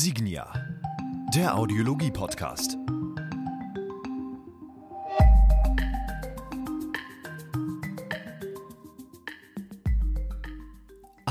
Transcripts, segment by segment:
Signia, der Audiologie-Podcast.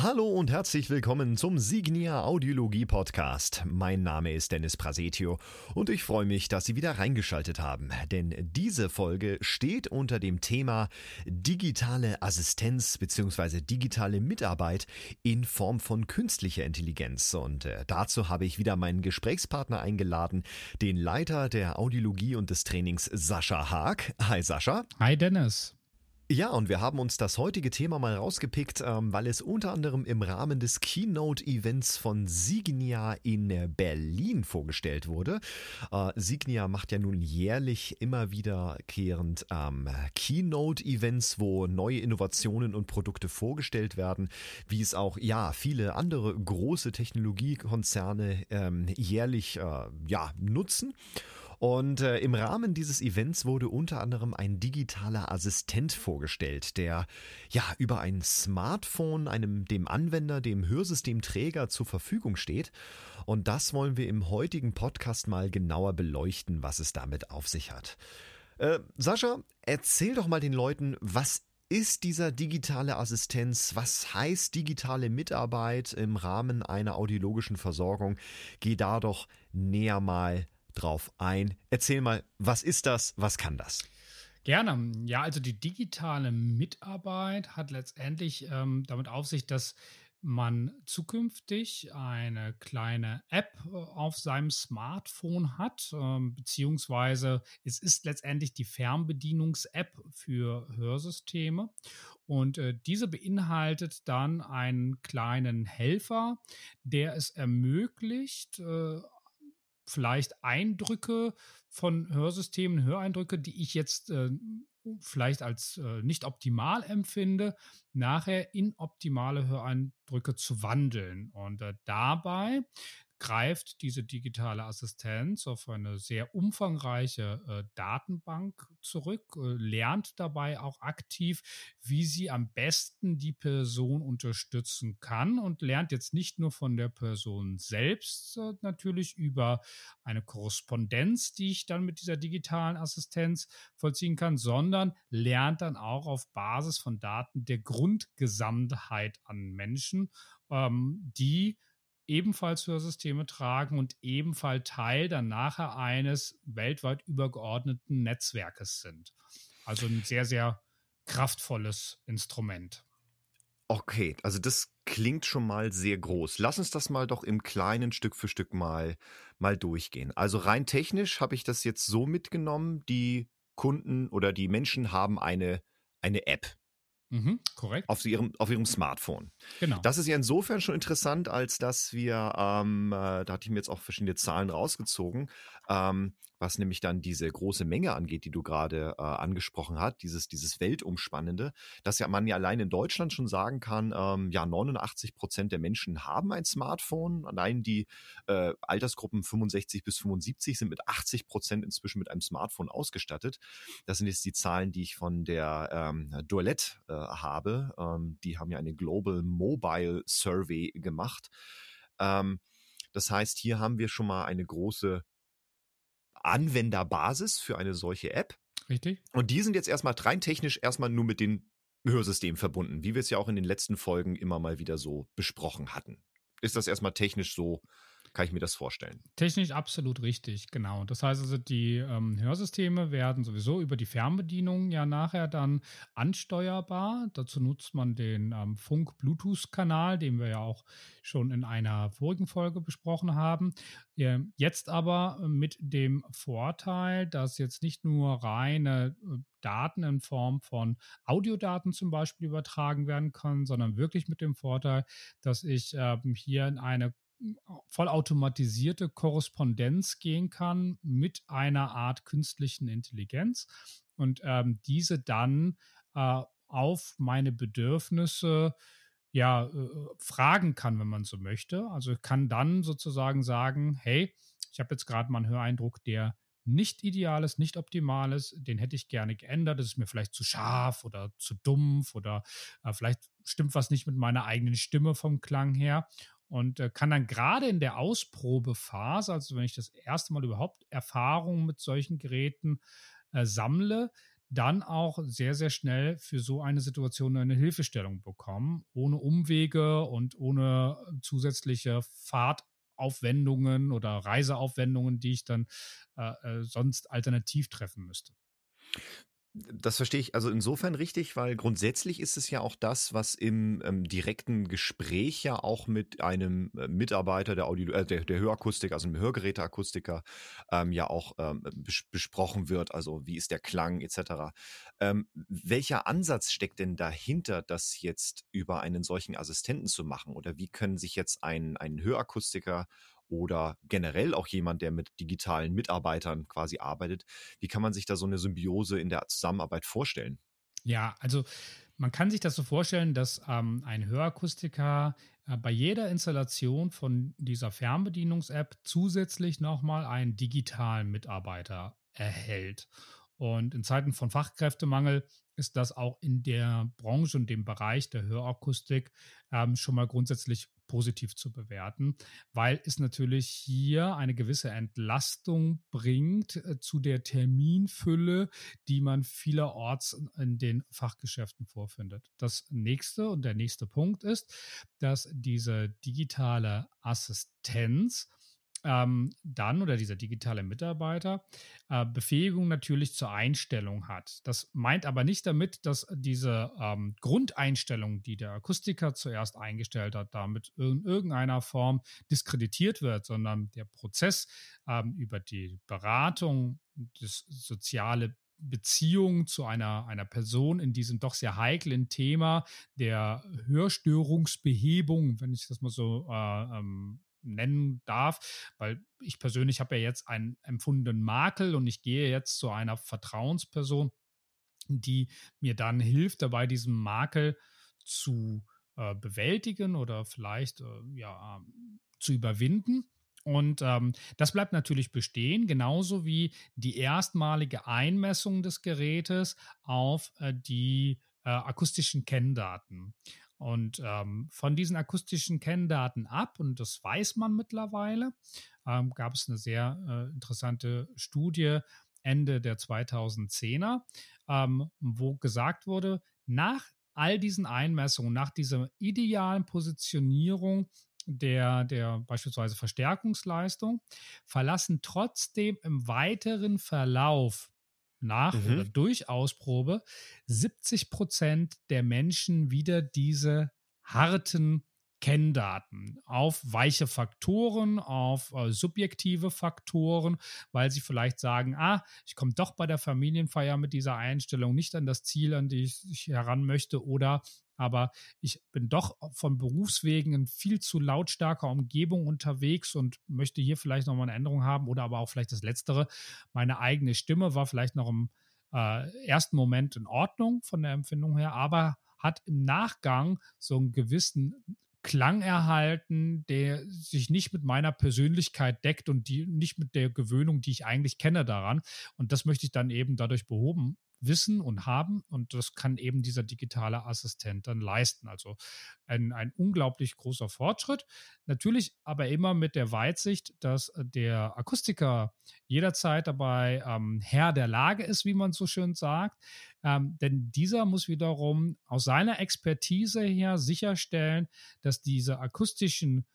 Hallo und herzlich willkommen zum Signia Audiologie Podcast. Mein Name ist Dennis Prasetio und ich freue mich, dass Sie wieder reingeschaltet haben, denn diese Folge steht unter dem Thema digitale Assistenz bzw. digitale Mitarbeit in Form von künstlicher Intelligenz und äh, dazu habe ich wieder meinen Gesprächspartner eingeladen, den Leiter der Audiologie und des Trainings Sascha Haag. Hi Sascha. Hi Dennis. Ja, und wir haben uns das heutige Thema mal rausgepickt, ähm, weil es unter anderem im Rahmen des Keynote-Events von Signia in Berlin vorgestellt wurde. Äh, Signia macht ja nun jährlich immer wiederkehrend ähm, Keynote-Events, wo neue Innovationen und Produkte vorgestellt werden, wie es auch ja viele andere große Technologiekonzerne ähm, jährlich äh, ja nutzen. Und äh, im Rahmen dieses Events wurde unter anderem ein digitaler Assistent vorgestellt, der ja über ein Smartphone einem dem Anwender, dem Hörsystemträger zur Verfügung steht. Und das wollen wir im heutigen Podcast mal genauer beleuchten, was es damit auf sich hat. Äh, Sascha, erzähl doch mal den Leuten, was ist dieser digitale Assistenz? Was heißt digitale Mitarbeit im Rahmen einer audiologischen Versorgung? Geh da doch näher mal drauf ein. Erzähl mal, was ist das? Was kann das? Gerne. Ja, also die digitale Mitarbeit hat letztendlich ähm, damit auf sich, dass man zukünftig eine kleine App äh, auf seinem Smartphone hat, ähm, beziehungsweise es ist letztendlich die Fernbedienungs-App für Hörsysteme. Und äh, diese beinhaltet dann einen kleinen Helfer, der es ermöglicht, äh, vielleicht Eindrücke von Hörsystemen, Höreindrücke, die ich jetzt äh, vielleicht als äh, nicht optimal empfinde, nachher in optimale Höreindrücke zu wandeln. Und äh, dabei greift diese digitale Assistenz auf eine sehr umfangreiche äh, Datenbank zurück, äh, lernt dabei auch aktiv, wie sie am besten die Person unterstützen kann und lernt jetzt nicht nur von der Person selbst äh, natürlich über eine Korrespondenz, die ich dann mit dieser digitalen Assistenz vollziehen kann, sondern lernt dann auch auf Basis von Daten der Grundgesamtheit an Menschen, ähm, die ebenfalls Hörsysteme tragen und ebenfalls Teil dann nachher eines weltweit übergeordneten Netzwerkes sind. Also ein sehr, sehr kraftvolles Instrument. Okay, also das klingt schon mal sehr groß. Lass uns das mal doch im kleinen Stück für Stück mal, mal durchgehen. Also rein technisch habe ich das jetzt so mitgenommen, die Kunden oder die Menschen haben eine, eine App. Mhm, korrekt. Auf ihrem, auf ihrem Smartphone. Genau. Das ist ja insofern schon interessant, als dass wir, ähm, äh, da hatte ich mir jetzt auch verschiedene Zahlen rausgezogen, ähm, was nämlich dann diese große Menge angeht, die du gerade äh, angesprochen hast, dieses, dieses Weltumspannende, dass ja man ja allein in Deutschland schon sagen kann, ähm, ja, 89 Prozent der Menschen haben ein Smartphone. Allein die äh, Altersgruppen 65 bis 75 sind mit 80 Prozent inzwischen mit einem Smartphone ausgestattet. Das sind jetzt die Zahlen, die ich von der ähm, Dualette äh, habe. Ähm, die haben ja eine Global Mobile Survey gemacht. Ähm, das heißt, hier haben wir schon mal eine große Anwenderbasis für eine solche App. Richtig. Und die sind jetzt erstmal rein technisch erstmal nur mit den Hörsystemen verbunden, wie wir es ja auch in den letzten Folgen immer mal wieder so besprochen hatten. Ist das erstmal technisch so kann ich mir das vorstellen. Technisch absolut richtig, genau. Das heißt also, die ähm, Hörsysteme werden sowieso über die Fernbedienung ja nachher dann ansteuerbar. Dazu nutzt man den ähm, Funk-Bluetooth-Kanal, den wir ja auch schon in einer vorigen Folge besprochen haben. Äh, jetzt aber mit dem Vorteil, dass jetzt nicht nur reine äh, Daten in Form von Audiodaten zum Beispiel übertragen werden können, sondern wirklich mit dem Vorteil, dass ich ähm, hier in eine vollautomatisierte Korrespondenz gehen kann mit einer Art künstlichen Intelligenz und ähm, diese dann äh, auf meine Bedürfnisse ja äh, fragen kann, wenn man so möchte. Also kann dann sozusagen sagen, hey, ich habe jetzt gerade mal einen Höreindruck, der nicht ideal ist, nicht optimal ist, den hätte ich gerne geändert. Das ist mir vielleicht zu scharf oder zu dumpf oder äh, vielleicht stimmt was nicht mit meiner eigenen Stimme vom Klang her. Und äh, kann dann gerade in der Ausprobephase, also wenn ich das erste Mal überhaupt Erfahrungen mit solchen Geräten äh, sammle, dann auch sehr, sehr schnell für so eine Situation eine Hilfestellung bekommen, ohne Umwege und ohne zusätzliche Fahrtaufwendungen oder Reiseaufwendungen, die ich dann äh, äh sonst alternativ treffen müsste. Das verstehe ich also insofern richtig, weil grundsätzlich ist es ja auch das, was im ähm, direkten Gespräch ja auch mit einem äh, Mitarbeiter der, Audio, äh, der, der Hörakustik, also einem Hörgeräteakustiker, ähm, ja auch ähm, bes besprochen wird. Also wie ist der Klang etc. Ähm, welcher Ansatz steckt denn dahinter, das jetzt über einen solchen Assistenten zu machen? Oder wie können sich jetzt ein, ein Hörakustiker oder generell auch jemand, der mit digitalen Mitarbeitern quasi arbeitet. Wie kann man sich da so eine Symbiose in der Zusammenarbeit vorstellen? Ja, also man kann sich das so vorstellen, dass ähm, ein Hörakustiker äh, bei jeder Installation von dieser Fernbedienungs-App zusätzlich nochmal einen digitalen Mitarbeiter erhält. Und in Zeiten von Fachkräftemangel ist das auch in der Branche und dem Bereich der Hörakustik ähm, schon mal grundsätzlich positiv zu bewerten, weil es natürlich hier eine gewisse Entlastung bringt äh, zu der Terminfülle, die man vielerorts in den Fachgeschäften vorfindet. Das nächste und der nächste Punkt ist, dass diese digitale Assistenz ähm, dann oder dieser digitale Mitarbeiter äh, Befähigung natürlich zur Einstellung hat. Das meint aber nicht damit, dass diese ähm, Grundeinstellung, die der Akustiker zuerst eingestellt hat, damit in irgendeiner Form diskreditiert wird, sondern der Prozess ähm, über die Beratung, das soziale Beziehung zu einer, einer Person in diesem doch sehr heiklen Thema der Hörstörungsbehebung, wenn ich das mal so äh, ähm, nennen darf, weil ich persönlich habe ja jetzt einen empfundenen Makel und ich gehe jetzt zu einer Vertrauensperson, die mir dann hilft, dabei diesen Makel zu äh, bewältigen oder vielleicht äh, ja, zu überwinden. Und ähm, das bleibt natürlich bestehen, genauso wie die erstmalige Einmessung des Gerätes auf äh, die äh, akustischen Kenndaten. Und ähm, von diesen akustischen Kenndaten ab, und das weiß man mittlerweile, ähm, gab es eine sehr äh, interessante Studie Ende der 2010er, ähm, wo gesagt wurde, nach all diesen Einmessungen, nach dieser idealen Positionierung der, der beispielsweise Verstärkungsleistung, verlassen trotzdem im weiteren Verlauf nach mhm. oder durch Ausprobe 70 Prozent der Menschen wieder diese harten Kenndaten auf weiche Faktoren, auf äh, subjektive Faktoren, weil sie vielleicht sagen, ah, ich komme doch bei der Familienfeier mit dieser Einstellung nicht an das Ziel, an die ich heran möchte, oder aber ich bin doch von Berufswegen in viel zu lautstarker Umgebung unterwegs und möchte hier vielleicht nochmal eine Änderung haben oder aber auch vielleicht das Letztere. Meine eigene Stimme war vielleicht noch im äh, ersten Moment in Ordnung von der Empfindung her, aber hat im Nachgang so einen gewissen Klang erhalten, der sich nicht mit meiner Persönlichkeit deckt und die nicht mit der Gewöhnung, die ich eigentlich kenne daran. Und das möchte ich dann eben dadurch behoben wissen und haben. Und das kann eben dieser digitale Assistent dann leisten. Also ein, ein unglaublich großer Fortschritt. Natürlich aber immer mit der Weitsicht, dass der Akustiker jederzeit dabei ähm, Herr der Lage ist, wie man so schön sagt. Ähm, denn dieser muss wiederum aus seiner Expertise her sicherstellen, dass diese akustischen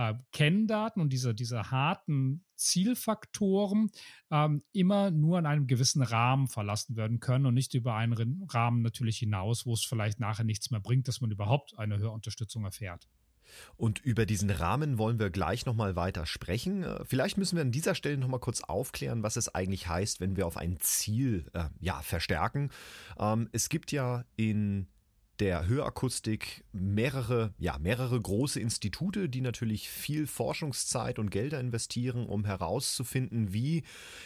äh, Kenndaten und diese, diese harten Zielfaktoren ähm, immer nur in einem gewissen Rahmen verlassen werden können und nicht über einen Rahmen natürlich hinaus, wo es vielleicht nachher nichts mehr bringt, dass man überhaupt eine Hörunterstützung erfährt. Und über diesen Rahmen wollen wir gleich nochmal weiter sprechen. Äh, vielleicht müssen wir an dieser Stelle nochmal kurz aufklären, was es eigentlich heißt, wenn wir auf ein Ziel äh, ja, verstärken. Ähm, es gibt ja in der Hörakustik mehrere, ja, mehrere große Institute, die natürlich viel Forschungszeit und Gelder investieren, um herauszufinden, wie,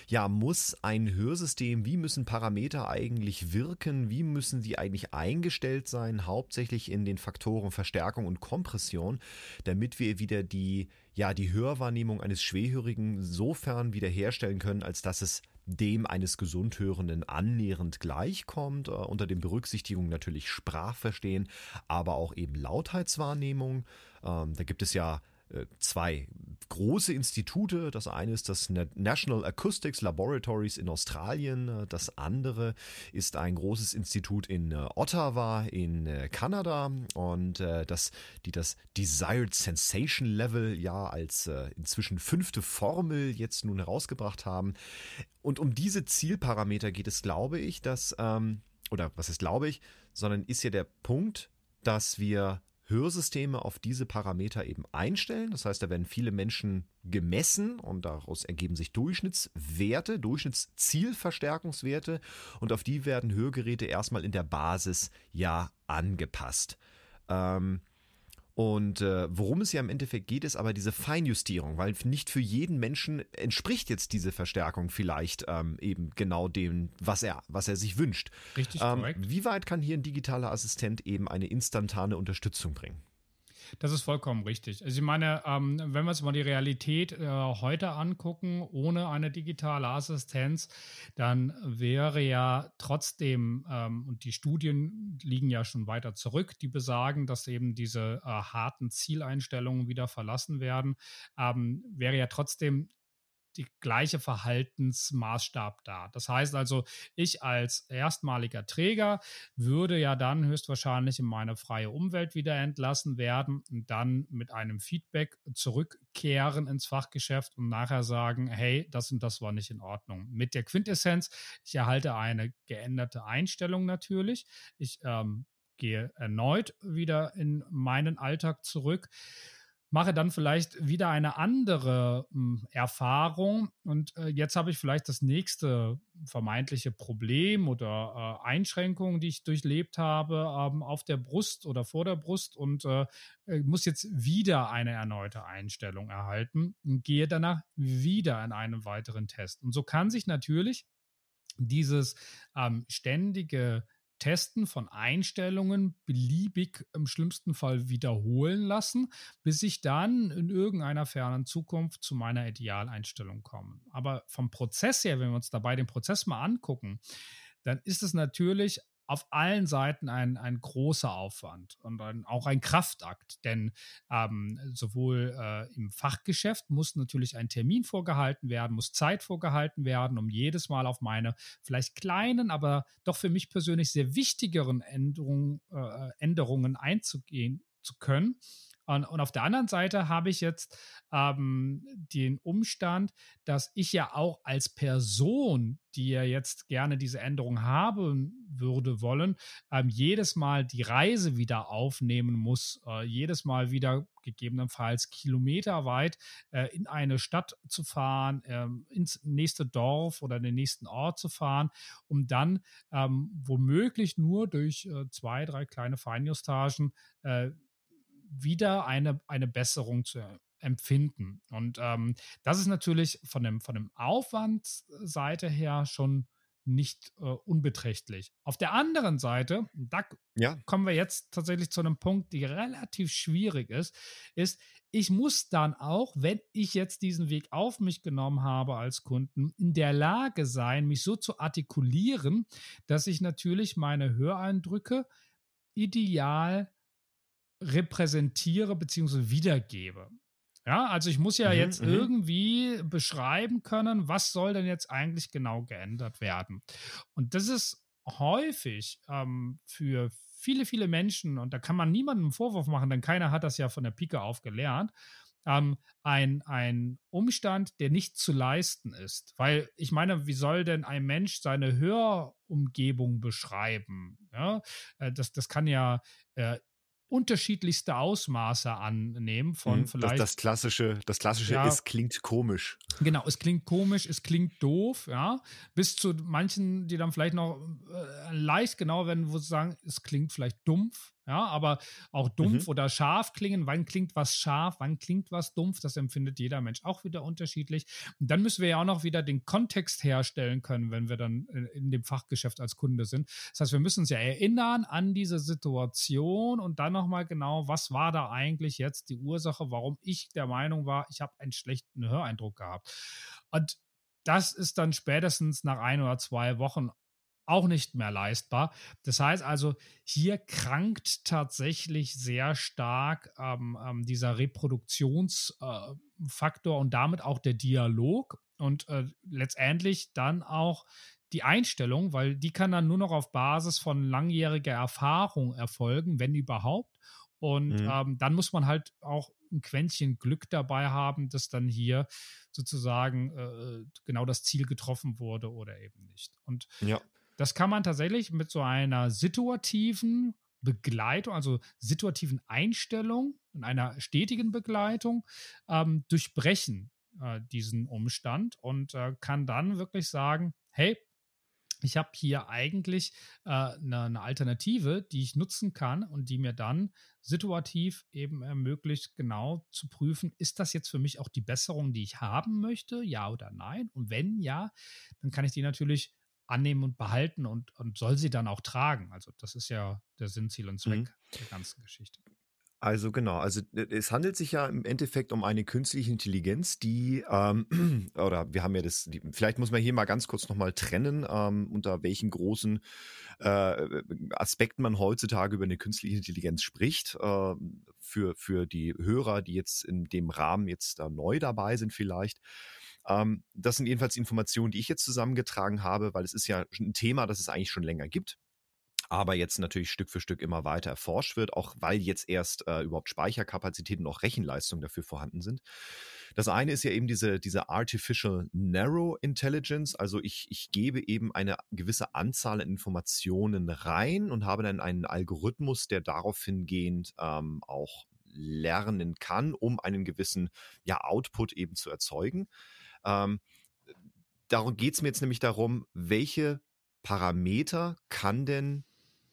ja, muss ein Hörsystem, wie müssen Parameter eigentlich wirken, wie müssen sie eigentlich eingestellt sein, hauptsächlich in den Faktoren Verstärkung und Kompression, damit wir wieder die, ja, die Hörwahrnehmung eines Schwerhörigen sofern wiederherstellen können, als dass es dem eines Gesundhörenden annähernd gleichkommt, äh, unter den Berücksichtigung natürlich Sprachverstehen, aber auch eben Lautheitswahrnehmung. Ähm, da gibt es ja zwei große Institute. Das eine ist das National Acoustics Laboratories in Australien. Das andere ist ein großes Institut in äh, Ottawa in äh, Kanada und das, die das Desired Sensation Level ja als inzwischen fünfte Formel jetzt nun herausgebracht haben. Und um diese Zielparameter geht es, glaube ich, dass, ähm, oder was ist glaube ich, sondern ist ja der Punkt, dass wir Hörsysteme auf diese Parameter eben einstellen. Das heißt, da werden viele Menschen gemessen und daraus ergeben sich Durchschnittswerte, Durchschnittszielverstärkungswerte und auf die werden Hörgeräte erstmal in der Basis ja angepasst. Ähm, und äh, worum es ja im Endeffekt geht, ist aber diese Feinjustierung, weil nicht für jeden Menschen entspricht jetzt diese Verstärkung vielleicht ähm, eben genau dem, was er, was er sich wünscht. Richtig ähm, korrekt. Wie weit kann hier ein digitaler Assistent eben eine instantane Unterstützung bringen? Das ist vollkommen richtig. Also ich meine, ähm, wenn wir uns mal die Realität äh, heute angucken, ohne eine digitale Assistenz, dann wäre ja trotzdem, ähm, und die Studien liegen ja schon weiter zurück, die besagen, dass eben diese äh, harten Zieleinstellungen wieder verlassen werden, ähm, wäre ja trotzdem die gleiche Verhaltensmaßstab da. Das heißt also, ich als erstmaliger Träger würde ja dann höchstwahrscheinlich in meine freie Umwelt wieder entlassen werden und dann mit einem Feedback zurückkehren ins Fachgeschäft und nachher sagen, hey, das und das war nicht in Ordnung. Mit der Quintessenz, ich erhalte eine geänderte Einstellung natürlich. Ich ähm, gehe erneut wieder in meinen Alltag zurück mache dann vielleicht wieder eine andere hm, Erfahrung und äh, jetzt habe ich vielleicht das nächste vermeintliche Problem oder äh, Einschränkung, die ich durchlebt habe, ähm, auf der Brust oder vor der Brust und äh, äh muss jetzt wieder eine erneute Einstellung erhalten und gehe danach wieder in einen weiteren Test. Und so kann sich natürlich dieses ähm, ständige Testen von Einstellungen beliebig im schlimmsten Fall wiederholen lassen, bis ich dann in irgendeiner fernen Zukunft zu meiner Idealeinstellung komme. Aber vom Prozess her, wenn wir uns dabei den Prozess mal angucken, dann ist es natürlich auf allen Seiten ein, ein großer Aufwand und ein, auch ein Kraftakt, denn ähm, sowohl äh, im Fachgeschäft muss natürlich ein Termin vorgehalten werden, muss Zeit vorgehalten werden, um jedes Mal auf meine vielleicht kleinen, aber doch für mich persönlich sehr wichtigeren Änderungen, äh, Änderungen einzugehen zu können. Und, und auf der anderen Seite habe ich jetzt ähm, den Umstand, dass ich ja auch als Person, die ja jetzt gerne diese Änderung haben würde wollen, ähm, jedes Mal die Reise wieder aufnehmen muss, äh, jedes Mal wieder gegebenenfalls kilometerweit äh, in eine Stadt zu fahren, äh, ins nächste Dorf oder den nächsten Ort zu fahren, um dann ähm, womöglich nur durch äh, zwei, drei kleine Feinjustagen äh, wieder eine, eine Besserung zu empfinden. Und ähm, das ist natürlich von dem, von dem Aufwandseite her schon nicht äh, unbeträchtlich. Auf der anderen Seite, da ja. kommen wir jetzt tatsächlich zu einem Punkt, der relativ schwierig ist, ist, ich muss dann auch, wenn ich jetzt diesen Weg auf mich genommen habe als Kunden, in der Lage sein, mich so zu artikulieren, dass ich natürlich meine Höreindrücke ideal repräsentiere bzw. wiedergebe. Ja, also ich muss ja mhm, jetzt mhm. irgendwie beschreiben können, was soll denn jetzt eigentlich genau geändert werden. Und das ist häufig ähm, für viele, viele Menschen, und da kann man niemandem einen Vorwurf machen, denn keiner hat das ja von der Pike auf gelernt, ähm, ein, ein Umstand, der nicht zu leisten ist. Weil ich meine, wie soll denn ein Mensch seine Hörumgebung beschreiben? Ja, äh, das, das kann ja äh, unterschiedlichste Ausmaße annehmen von mhm, vielleicht. Das, das klassische, das klassische ja, es klingt komisch. Genau, es klingt komisch, es klingt doof, ja. Bis zu manchen, die dann vielleicht noch äh, leicht genau werden, wo sie sagen, es klingt vielleicht dumpf, ja, aber auch dumpf mhm. oder scharf klingen. Wann klingt was scharf? Wann klingt was dumpf? Das empfindet jeder Mensch auch wieder unterschiedlich. Und dann müssen wir ja auch noch wieder den Kontext herstellen können, wenn wir dann in dem Fachgeschäft als Kunde sind. Das heißt, wir müssen uns ja erinnern an diese Situation und dann nochmal genau, was war da eigentlich jetzt die Ursache, warum ich der Meinung war, ich habe einen schlechten Höreindruck gehabt. Und das ist dann spätestens nach ein oder zwei Wochen auch nicht mehr leistbar. Das heißt also, hier krankt tatsächlich sehr stark ähm, ähm, dieser Reproduktionsfaktor äh, und damit auch der Dialog und äh, letztendlich dann auch die Einstellung, weil die kann dann nur noch auf Basis von langjähriger Erfahrung erfolgen, wenn überhaupt. Und mhm. ähm, dann muss man halt auch ein Quäntchen Glück dabei haben, dass dann hier sozusagen äh, genau das Ziel getroffen wurde oder eben nicht. Und ja. Das kann man tatsächlich mit so einer situativen Begleitung, also situativen Einstellung und einer stetigen Begleitung ähm, durchbrechen, äh, diesen Umstand und äh, kann dann wirklich sagen, hey, ich habe hier eigentlich äh, eine, eine, Alternative, die ich nutzen kann und die mir dann situativ eben ermöglicht, genau zu prüfen, ist das jetzt für mich auch die Besserung, die ich haben möchte, ja oder nein? Und wenn ja, dann kann ich die natürlich annehmen und behalten und, und soll sie dann auch tragen. Also das ist ja der Sinn, Ziel und Zweck mhm. der ganzen Geschichte. Also genau, also es handelt sich ja im Endeffekt um eine künstliche Intelligenz, die, ähm, oder wir haben ja das, die, vielleicht muss man hier mal ganz kurz nochmal trennen, ähm, unter welchen großen äh, Aspekten man heutzutage über eine künstliche Intelligenz spricht. Äh, für, für die Hörer, die jetzt in dem Rahmen jetzt da neu dabei sind vielleicht. Ähm, das sind jedenfalls Informationen, die ich jetzt zusammengetragen habe, weil es ist ja ein Thema, das es eigentlich schon länger gibt aber jetzt natürlich Stück für Stück immer weiter erforscht wird, auch weil jetzt erst äh, überhaupt Speicherkapazitäten und auch Rechenleistung dafür vorhanden sind. Das eine ist ja eben diese, diese Artificial Narrow Intelligence, also ich, ich gebe eben eine gewisse Anzahl an Informationen rein und habe dann einen Algorithmus, der darauf hingehend ähm, auch lernen kann, um einen gewissen ja, Output eben zu erzeugen. Ähm, darum geht es mir jetzt nämlich darum, welche Parameter kann denn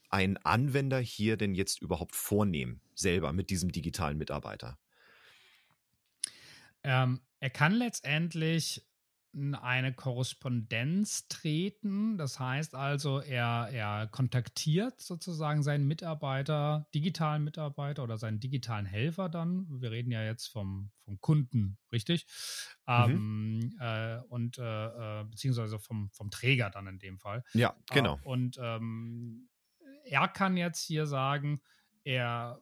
ein Anwender hier denn jetzt überhaupt vornehmen, selber mit diesem digitalen Mitarbeiter? Ähm, er kann letztendlich eine Korrespondenz treten. Das heißt also, er, er kontaktiert sozusagen seinen Mitarbeiter, digitalen Mitarbeiter oder seinen digitalen Helfer dann. Wir reden ja jetzt vom, vom Kunden, richtig? Mhm. Ähm, äh, und äh, äh beziehungsweise vom, vom Träger dann in dem Fall. Ja, genau. Äh, und ähm, er kann jetzt hier sagen, er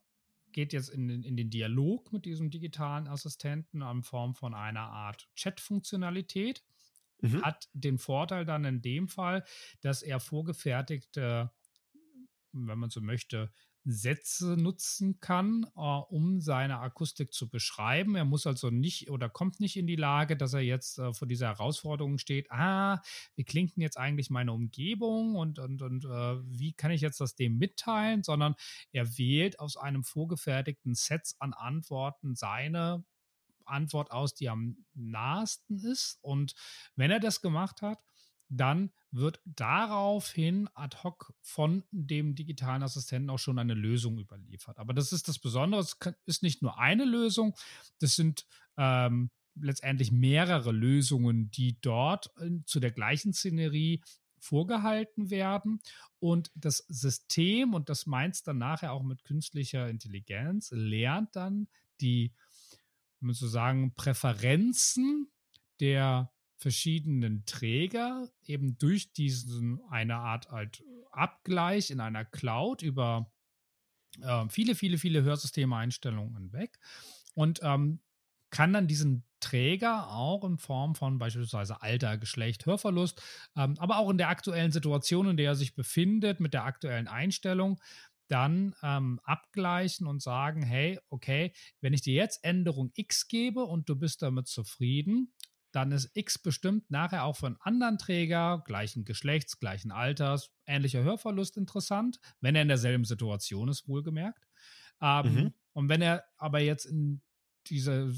geht jetzt in den, in den Dialog mit diesem digitalen Assistenten in Form von einer Art Chat-Funktionalität. Mhm. Hat den Vorteil dann in dem Fall, dass er vorgefertigte, wenn man so möchte, Sätze nutzen kann, äh, um seine Akustik zu beschreiben. Er muss also nicht oder kommt nicht in die Lage, dass er jetzt äh, vor dieser Herausforderung steht, ah, wie klingt denn jetzt eigentlich meine Umgebung und, und, und äh, wie kann ich jetzt das dem mitteilen, sondern er wählt aus einem vorgefertigten Set an Antworten seine Antwort aus, die am nahesten ist. Und wenn er das gemacht hat, dann wird daraufhin ad hoc von dem digitalen Assistenten auch schon eine Lösung überliefert. Aber das ist das Besondere, es ist nicht nur eine Lösung, das sind ähm, letztendlich mehrere Lösungen, die dort äh, zu der gleichen Szenerie vorgehalten werden. Und das System, und das meint es dann nachher auch mit künstlicher Intelligenz, lernt dann die, man so sagen, Präferenzen der verschiedenen Träger eben durch diesen eine Art halt Abgleich in einer Cloud über äh, viele, viele, viele Hörsysteme-Einstellungen hinweg und ähm, kann dann diesen Träger auch in Form von beispielsweise Alter, Geschlecht, Hörverlust, ähm, aber auch in der aktuellen Situation, in der er sich befindet, mit der aktuellen Einstellung, dann ähm, abgleichen und sagen, hey, okay, wenn ich dir jetzt Änderung X gebe und du bist damit zufrieden, dann ist X bestimmt nachher auch für einen anderen Träger gleichen Geschlechts, gleichen Alters, ähnlicher Hörverlust interessant, wenn er in derselben Situation ist, wohlgemerkt. Ähm, mhm. Und wenn er aber jetzt in diese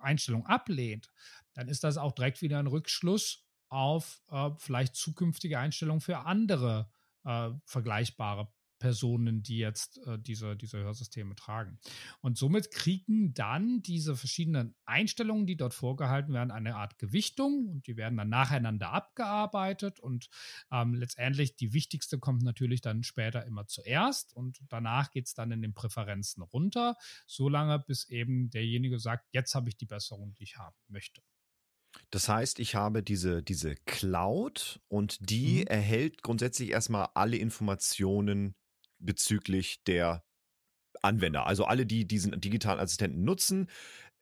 Einstellung ablehnt, dann ist das auch direkt wieder ein Rückschluss auf äh, vielleicht zukünftige Einstellungen für andere äh, vergleichbare Personen, die jetzt äh, diese, diese Hörsysteme tragen. Und somit kriegen dann diese verschiedenen Einstellungen, die dort vorgehalten werden, eine Art Gewichtung und die werden dann nacheinander abgearbeitet und ähm, letztendlich die wichtigste kommt natürlich dann später immer zuerst und danach geht es dann in den Präferenzen runter, solange bis eben derjenige sagt, jetzt habe ich die Besserung, die ich haben möchte. Das heißt, ich habe diese, diese Cloud und die mhm. erhält grundsätzlich erstmal alle Informationen bezüglich der Anwender. Also alle, die diesen digitalen Assistenten nutzen,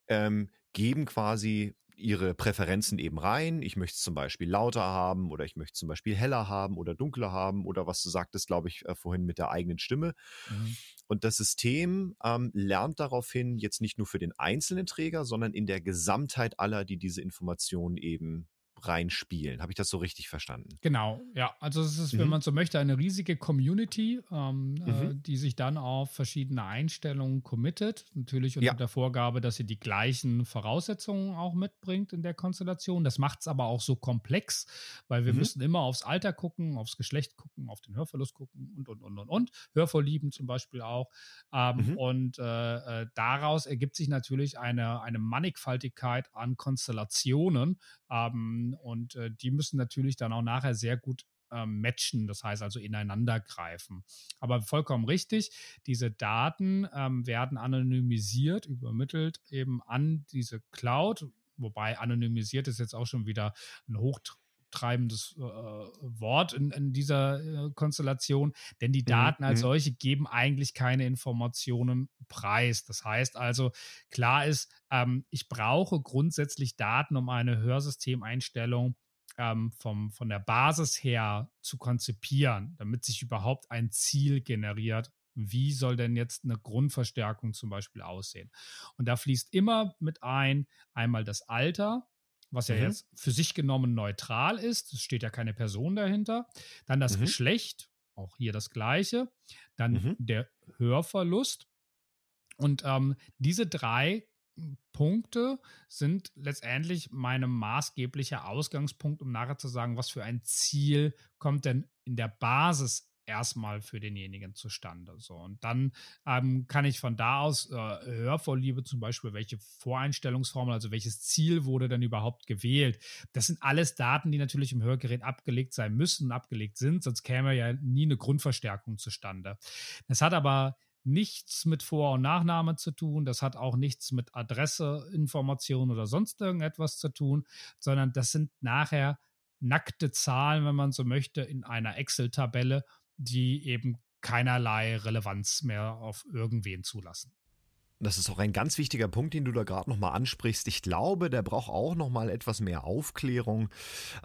ähm, geben quasi ihre Präferenzen eben rein. Ich möchte es zum Beispiel lauter haben oder ich möchte es zum Beispiel heller haben oder dunkler haben oder was du sagtest, glaube ich, äh, vorhin mit der eigenen Stimme. Mhm. Und das System ähm, lernt daraufhin jetzt nicht nur für den einzelnen Träger, sondern in der Gesamtheit aller, die diese Informationen eben reinspielen. Habe ich das so richtig verstanden? Genau, ja. Also es ist, mhm. wenn man so möchte, eine riesige Community, ähm, äh, mhm. äh, die sich dann auf verschiedene Einstellungen committet. Natürlich unter ja. der Vorgabe, dass sie die gleichen Voraussetzungen auch mitbringt in der Konstellation. Das macht es aber auch so komplex, weil wir mhm. müssen immer aufs Alter gucken, aufs Geschlecht gucken, auf den Hörverlust gucken und, und, und, und, und. Hörvorlieben zum Beispiel auch. Ähm, mhm. und äh, äh, daraus ergibt sich natürlich eine, eine Mannigfaltigkeit an Konstellationen, ähm, und äh, die müssen natürlich dann auch nachher sehr gut ähm, matchen, das heißt also ineinander greifen. Aber vollkommen richtig, diese Daten ähm, werden anonymisiert, übermittelt eben an diese Cloud, wobei anonymisiert ist jetzt auch schon wieder ein hochtreibendes äh, Wort in, in dieser äh, Konstellation, denn die mhm, Daten mhm. als solche geben eigentlich keine Informationen preis. Das heißt also, klar ist, ähm, ich brauche grundsätzlich Daten, um eine Hörsystemeinstellung ähm, vom, von der Basis her zu konzipieren, damit sich überhaupt ein Ziel generiert. Wie soll denn jetzt eine Grundverstärkung zum Beispiel aussehen? Und da fließt immer mit ein, einmal das Alter, was ja mhm. jetzt für sich genommen neutral ist. Es steht ja keine Person dahinter. Dann das mhm. Geschlecht, auch hier das gleiche. Dann mhm. der Hörverlust. Und ähm, diese drei Punkte sind letztendlich mein maßgeblicher Ausgangspunkt, um nachher zu sagen, was für ein Ziel kommt denn in der Basis erstmal für denjenigen zustande. So, und dann ähm, kann ich von da aus äh, Hörvorliebe zum Beispiel, welche Voreinstellungsformel, also welches Ziel wurde denn überhaupt gewählt. Das sind alles Daten, die natürlich im Hörgerät abgelegt sein müssen, abgelegt sind, sonst käme ja nie eine Grundverstärkung zustande. Das hat aber nichts mit Vor- und Nachname zu tun, das hat auch nichts mit Adresse, Information oder sonst irgendetwas zu tun, sondern das sind nachher nackte Zahlen, wenn man so möchte, in einer Excel-Tabelle, die eben keinerlei Relevanz mehr auf irgendwen zulassen. Das ist auch ein ganz wichtiger Punkt, den du da gerade nochmal ansprichst. Ich glaube, der braucht auch nochmal etwas mehr Aufklärung.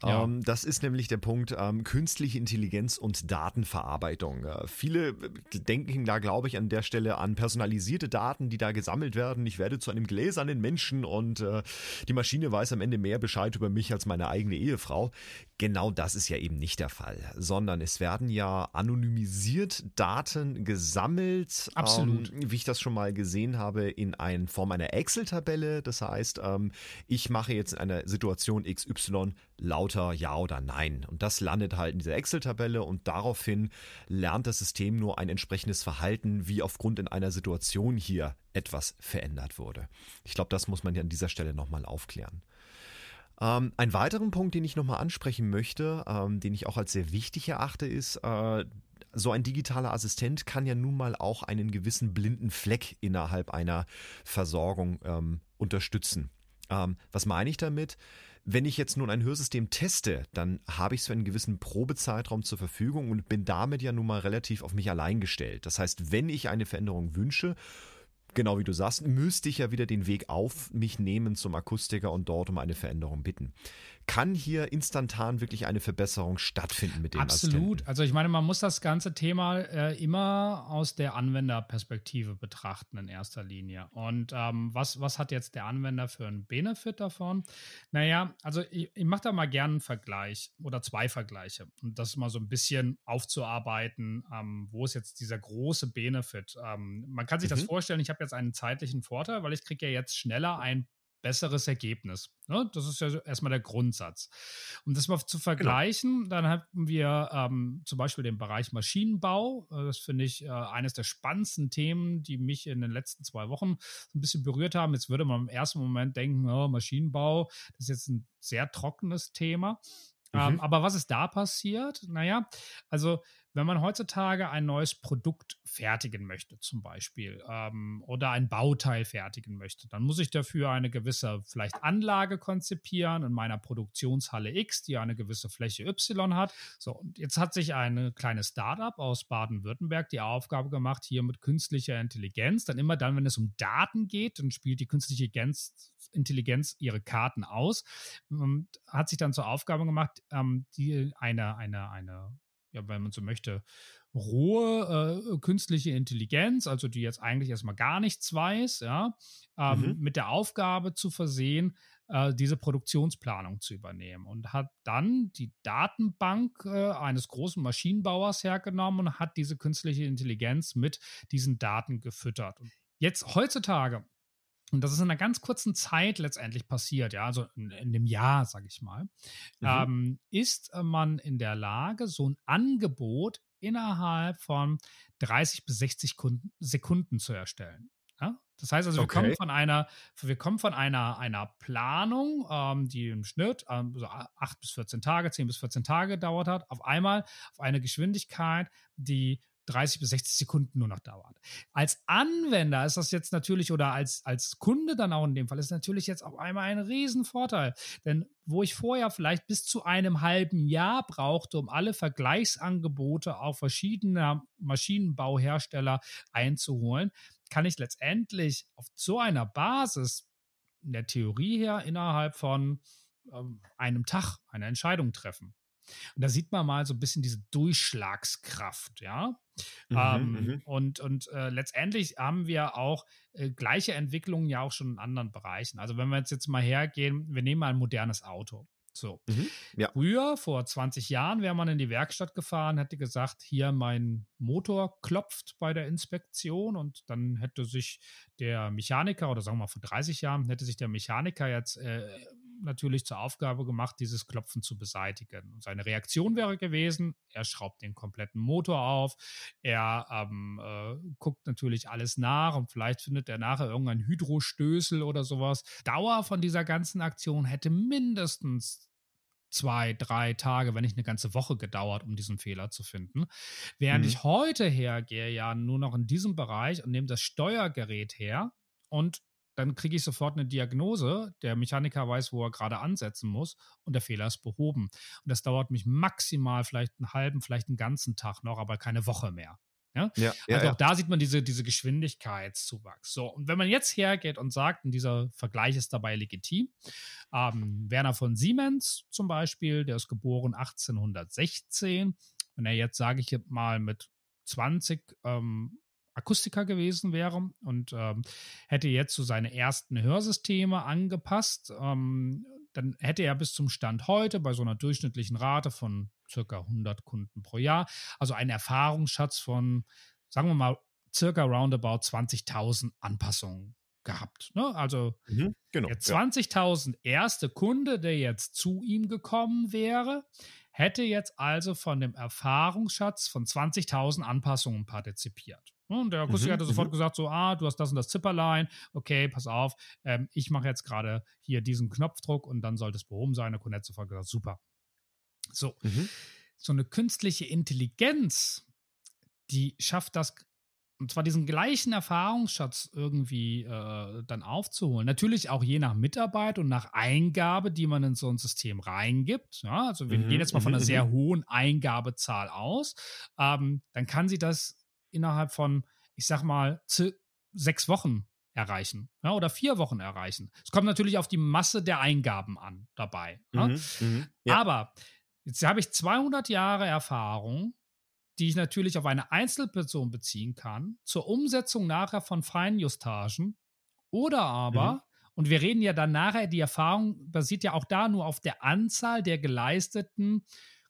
Ja. Ähm, das ist nämlich der Punkt ähm, künstliche Intelligenz und Datenverarbeitung. Äh, viele denken da, glaube ich, an der Stelle an personalisierte Daten, die da gesammelt werden. Ich werde zu einem gläsernen Menschen und äh, die Maschine weiß am Ende mehr Bescheid über mich als meine eigene Ehefrau. Genau das ist ja eben nicht der Fall, sondern es werden ja anonymisiert Daten gesammelt. Absolut. Ähm, wie ich das schon mal gesehen habe, in ein, Form einer Excel-Tabelle. Das heißt, ähm, ich mache jetzt in einer Situation XY lauter Ja oder Nein. Und das landet halt in dieser Excel-Tabelle und daraufhin lernt das System nur ein entsprechendes Verhalten, wie aufgrund in einer Situation hier etwas verändert wurde. Ich glaube, das muss man ja an dieser Stelle nochmal aufklären. Ähm, ein weiteren Punkt, den ich nochmal ansprechen möchte, ähm, den ich auch als sehr wichtig erachte, ist, äh, so ein digitaler Assistent kann ja nun mal auch einen gewissen blinden Fleck innerhalb einer Versorgung ähm, unterstützen. Ähm, was meine ich damit? Wenn ich jetzt nun ein Hörsystem teste, dann habe ich so einen gewissen Probezeitraum zur Verfügung und bin damit ja nun mal relativ auf mich allein gestellt. Das heißt, wenn ich eine Veränderung wünsche, genau wie du sagst, müsste ich ja wieder den Weg auf mich nehmen zum Akustiker und dort um eine Veränderung bitten kann hier instantan wirklich eine Verbesserung stattfinden mit dem Absolut. Assistenten. Also ich meine, man muss das ganze Thema äh, immer aus der Anwenderperspektive betrachten in erster Linie. Und ähm, was, was hat jetzt der Anwender für einen Benefit davon? Naja, also ich, ich mache da mal gerne einen Vergleich oder zwei Vergleiche, um das mal so ein bisschen aufzuarbeiten, ähm, wo ist jetzt dieser große Benefit? Ähm, man kann sich mhm. das vorstellen, ich habe jetzt einen zeitlichen Vorteil, weil ich kriege ja jetzt schneller ein besseres Ergebnis. Ne? Das ist ja erstmal der Grundsatz. Um das mal zu genau. vergleichen, genau. dann haben wir ähm, zum Beispiel den Bereich Maschinenbau. Äh, das finde ich äh, eines der spannendsten Themen, die mich in den letzten zwei Wochen so ein bisschen berührt haben. Jetzt würde man im ersten Moment denken, oh, Maschinenbau, das ist jetzt ein sehr trockenes Thema. Mhm. Ähm, aber was ist da passiert? Naja, also wenn man heutzutage ein neues Produkt fertigen möchte, zum Beispiel, ähm, oder ein Bauteil fertigen möchte, dann muss ich dafür eine gewisse vielleicht Anlage konzipieren in meiner Produktionshalle X, die eine gewisse Fläche Y hat. So, und jetzt hat sich eine kleine Startup aus Baden-Württemberg die Aufgabe gemacht, hier mit künstlicher Intelligenz, dann immer dann, wenn es um Daten geht, dann spielt die künstliche Intelligenz ihre Karten aus und hat sich dann zur Aufgabe gemacht, ähm, die eine, eine, eine ja, wenn man so möchte, rohe äh, künstliche Intelligenz, also die jetzt eigentlich erstmal gar nichts weiß, ja, ähm, mhm. mit der Aufgabe zu versehen, äh, diese Produktionsplanung zu übernehmen und hat dann die Datenbank äh, eines großen Maschinenbauers hergenommen und hat diese künstliche Intelligenz mit diesen Daten gefüttert. Und jetzt heutzutage und das ist in einer ganz kurzen Zeit letztendlich passiert, ja, also in, in dem Jahr, sage ich mal, mhm. ähm, ist man in der Lage, so ein Angebot innerhalb von 30 bis 60 Sekunden zu erstellen. Ja? Das heißt also, wir okay. kommen von einer, wir kommen von einer, einer Planung, ähm, die im Schnitt ähm, so 8 bis 14 Tage, 10 bis 14 Tage gedauert hat, auf einmal auf eine Geschwindigkeit, die 30 bis 60 Sekunden nur noch dauert. Als Anwender ist das jetzt natürlich oder als, als Kunde dann auch in dem Fall ist natürlich jetzt auf einmal ein Riesenvorteil. Denn wo ich vorher vielleicht bis zu einem halben Jahr brauchte, um alle Vergleichsangebote auf verschiedener Maschinenbauhersteller einzuholen, kann ich letztendlich auf so einer Basis in der Theorie her innerhalb von ähm, einem Tag eine Entscheidung treffen. Und da sieht man mal so ein bisschen diese Durchschlagskraft, ja. Mhm, ähm, mhm. und und äh, letztendlich haben wir auch äh, gleiche Entwicklungen ja auch schon in anderen Bereichen. Also wenn wir jetzt, jetzt mal hergehen, wir nehmen mal ein modernes Auto. So. Mhm, ja. Früher, vor 20 Jahren, wäre man in die Werkstatt gefahren, hätte gesagt, hier mein Motor klopft bei der Inspektion und dann hätte sich der Mechaniker, oder sagen wir mal vor 30 Jahren, hätte sich der Mechaniker jetzt äh, natürlich zur Aufgabe gemacht, dieses Klopfen zu beseitigen. Und seine Reaktion wäre gewesen, er schraubt den kompletten Motor auf, er ähm, äh, guckt natürlich alles nach und vielleicht findet er nachher irgendein Hydrostößel oder sowas. Dauer von dieser ganzen Aktion hätte mindestens zwei, drei Tage, wenn nicht eine ganze Woche gedauert, um diesen Fehler zu finden. Während mhm. ich heute hergehe, ja nur noch in diesem Bereich und nehme das Steuergerät her und dann kriege ich sofort eine Diagnose. Der Mechaniker weiß, wo er gerade ansetzen muss und der Fehler ist behoben. Und das dauert mich maximal vielleicht einen halben, vielleicht einen ganzen Tag noch, aber keine Woche mehr. Ja? ja also auch ja. da sieht man diese, diese Geschwindigkeitszuwachs. So, und wenn man jetzt hergeht und sagt, und dieser Vergleich ist dabei legitim, ähm, Werner von Siemens zum Beispiel, der ist geboren 1816, wenn er jetzt, sage ich mal, mit 20 ähm, Akustiker gewesen wäre und ähm, hätte jetzt so seine ersten Hörsysteme angepasst, ähm, dann hätte er bis zum Stand heute bei so einer durchschnittlichen Rate von circa 100 Kunden pro Jahr, also einen Erfahrungsschatz von, sagen wir mal, circa roundabout 20.000 Anpassungen gehabt. Ne? Also mhm, genau, der 20.000 ja. erste Kunde, der jetzt zu ihm gekommen wäre, hätte jetzt also von dem Erfahrungsschatz von 20.000 Anpassungen partizipiert. Ne, und der Akustiker mhm, hatte sofort mhm. gesagt, so, ah, du hast das und das Zipperlein, okay, pass auf, ähm, ich mache jetzt gerade hier diesen Knopfdruck und dann sollte es behoben sein. Der Kunde hat sofort gesagt, super. So, mhm. so eine künstliche Intelligenz, die schafft das, und zwar diesen gleichen Erfahrungsschatz irgendwie äh, dann aufzuholen. Natürlich auch je nach Mitarbeit und nach Eingabe, die man in so ein System reingibt. Ja, also wir mhm, gehen jetzt mal von einer mhm, sehr hohen Eingabezahl aus. Ähm, dann kann sie das innerhalb von, ich sag mal, sechs Wochen erreichen ja, oder vier Wochen erreichen. Es kommt natürlich auf die Masse der Eingaben an dabei. Mhm, ja? ja. Aber jetzt habe ich 200 Jahre Erfahrung, die ich natürlich auf eine Einzelperson beziehen kann, zur Umsetzung nachher von Feinjustagen oder aber, mhm. und wir reden ja dann nachher, die Erfahrung basiert ja auch da nur auf der Anzahl der geleisteten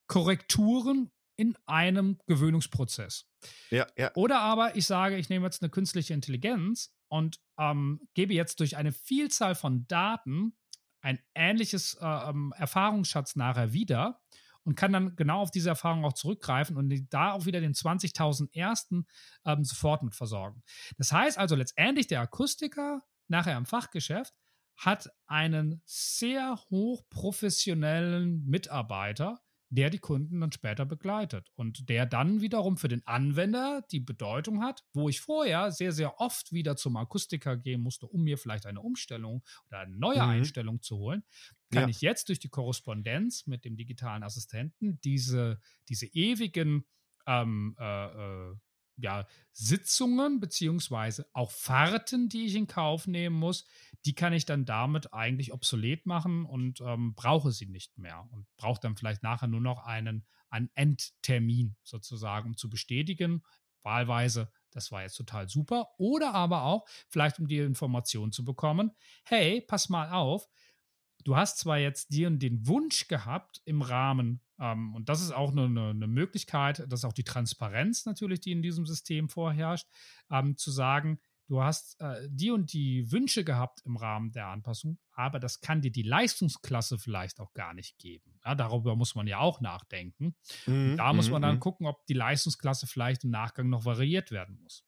Korrekturen in einem Gewöhnungsprozez. Ja, ja. Oder aber ich sage, ich nehme jetzt eine künstliche Intelligenz und ähm, gebe jetzt durch eine Vielzahl von Daten ein ähnliches äh, ähm, Erfahrungsschatz nachher wieder und kann dann genau auf diese Erfahrung auch zurückgreifen und da auch wieder den 20.000 ersten ähm, sofort mit versorgen. Das heißt also letztendlich der Akustiker nachher im Fachgeschäft hat einen sehr hochprofessionellen Mitarbeiter, der die Kunden dann später begleitet und der dann wiederum für den Anwender die Bedeutung hat, wo ich vorher sehr, sehr oft wieder zum Akustiker gehen musste, um mir vielleicht eine Umstellung oder eine neue mhm. Einstellung zu holen, kann ja. ich jetzt durch die Korrespondenz mit dem digitalen Assistenten diese, diese ewigen ähm, äh, äh, ja, Sitzungen beziehungsweise auch Fahrten, die ich in Kauf nehmen muss, die kann ich dann damit eigentlich obsolet machen und ähm, brauche sie nicht mehr und brauche dann vielleicht nachher nur noch einen, einen Endtermin sozusagen, um zu bestätigen, wahlweise, das war jetzt total super, oder aber auch vielleicht, um die Information zu bekommen, hey, pass mal auf, du hast zwar jetzt dir den Wunsch gehabt im Rahmen, ähm, und das ist auch eine, eine, Möglichkeit, das ist auch die Transparenz natürlich, die in diesem System vorherrscht, ähm, zu sagen, du hast äh, die und die Wünsche gehabt im Rahmen der Anpassung, aber das kann dir die Leistungsklasse vielleicht auch gar nicht geben. Ja, darüber muss man ja auch nachdenken. Mhm, da muss man dann mhm, mhm. gucken, ob die Leistungsklasse vielleicht im Nachgang noch variiert werden muss.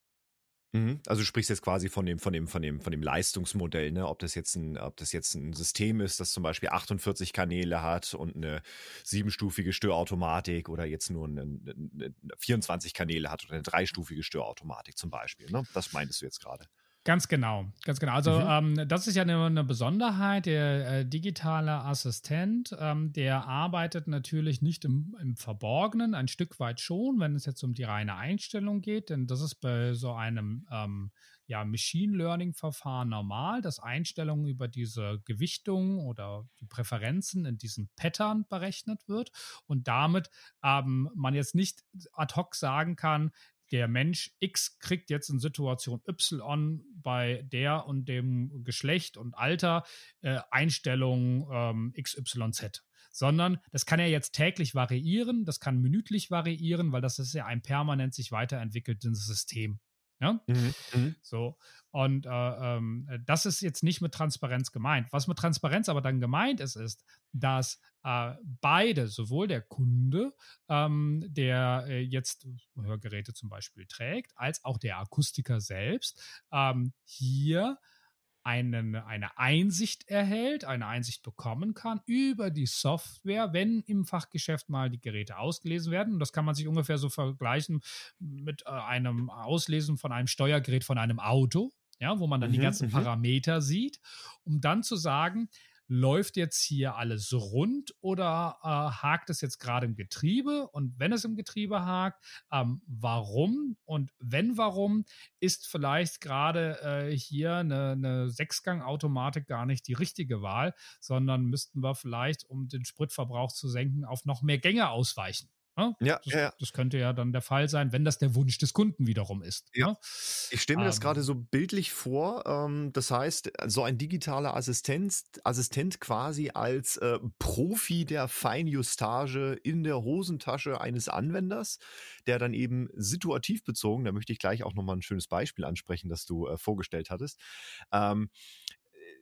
Mhm. Also du sprichst jetzt quasi von dem, von dem, von dem, von dem Leistungsmodell, ne? Ob das jetzt ein, ob das jetzt ein System ist, das zum Beispiel 48 Kanäle hat und eine siebenstufige Störautomatik oder jetzt nur eine, eine 24 Kanäle hat oder eine dreistufige Störautomatik zum Beispiel. Ne? Das meintest du jetzt gerade. Ganz genau, ganz genau. Also mhm. ähm, das ist ja eine, eine Besonderheit. Der äh, digitale Assistent, ähm, der arbeitet natürlich nicht im, im, Verborgenen, ein Stück weit schon, wenn es jetzt um die reine Einstellung geht, denn das ist bei so einem ähm, ja, Machine Learning-Verfahren normal, dass Einstellungen über diese Gewichtung oder die Präferenzen in diesem Pattern berechnet wird und damit ähm, man jetzt nicht ad hoc sagen kann, der Mensch X kriegt jetzt in Situation Y bei der und dem Geschlecht und Alter äh, Einstellung ähm, XYZ. Sondern das kann ja jetzt täglich variieren, das kann minütlich variieren, weil das ist ja ein permanent sich weiterentwickeltes System. Ja? Mhm, mhm. So. Und äh, ähm, das ist jetzt nicht mit Transparenz gemeint. Was mit Transparenz aber dann gemeint ist, ist, dass äh, beide, sowohl der Kunde, ähm, der äh, jetzt Hörgeräte zum Beispiel trägt, als auch der Akustiker selbst, ähm, hier einen, eine Einsicht erhält, eine Einsicht bekommen kann über die Software, wenn im Fachgeschäft mal die Geräte ausgelesen werden. Und das kann man sich ungefähr so vergleichen mit äh, einem Auslesen von einem Steuergerät von einem Auto, ja, wo man dann mhm, die ganzen mhm. Parameter sieht, um dann zu sagen, läuft jetzt hier alles rund oder äh, hakt es jetzt gerade im Getriebe? Und wenn es im Getriebe hakt, ähm, warum? Und wenn warum, ist vielleicht gerade äh, hier eine, eine Sechsgang-Automatik gar nicht die richtige Wahl, sondern müssten wir vielleicht, um den Spritverbrauch zu senken, auf noch mehr Gänge ausweichen. Ne? Ja, das, ja, das, könnte ja dann der Fall sein, wenn das der Wunsch des Kunden wiederum ist. Ja. Ne? Ich stelle mir ähm, das gerade so bildlich vor. Ähm, das heißt, so ein digitaler Assistent, Assistent quasi als äh, Profi der Feinjustage in der Hosentasche eines Anwenders, der dann eben situativ bezogen, da möchte ich gleich auch nochmal ein schönes Beispiel ansprechen, das du äh, vorgestellt hattest, ähm,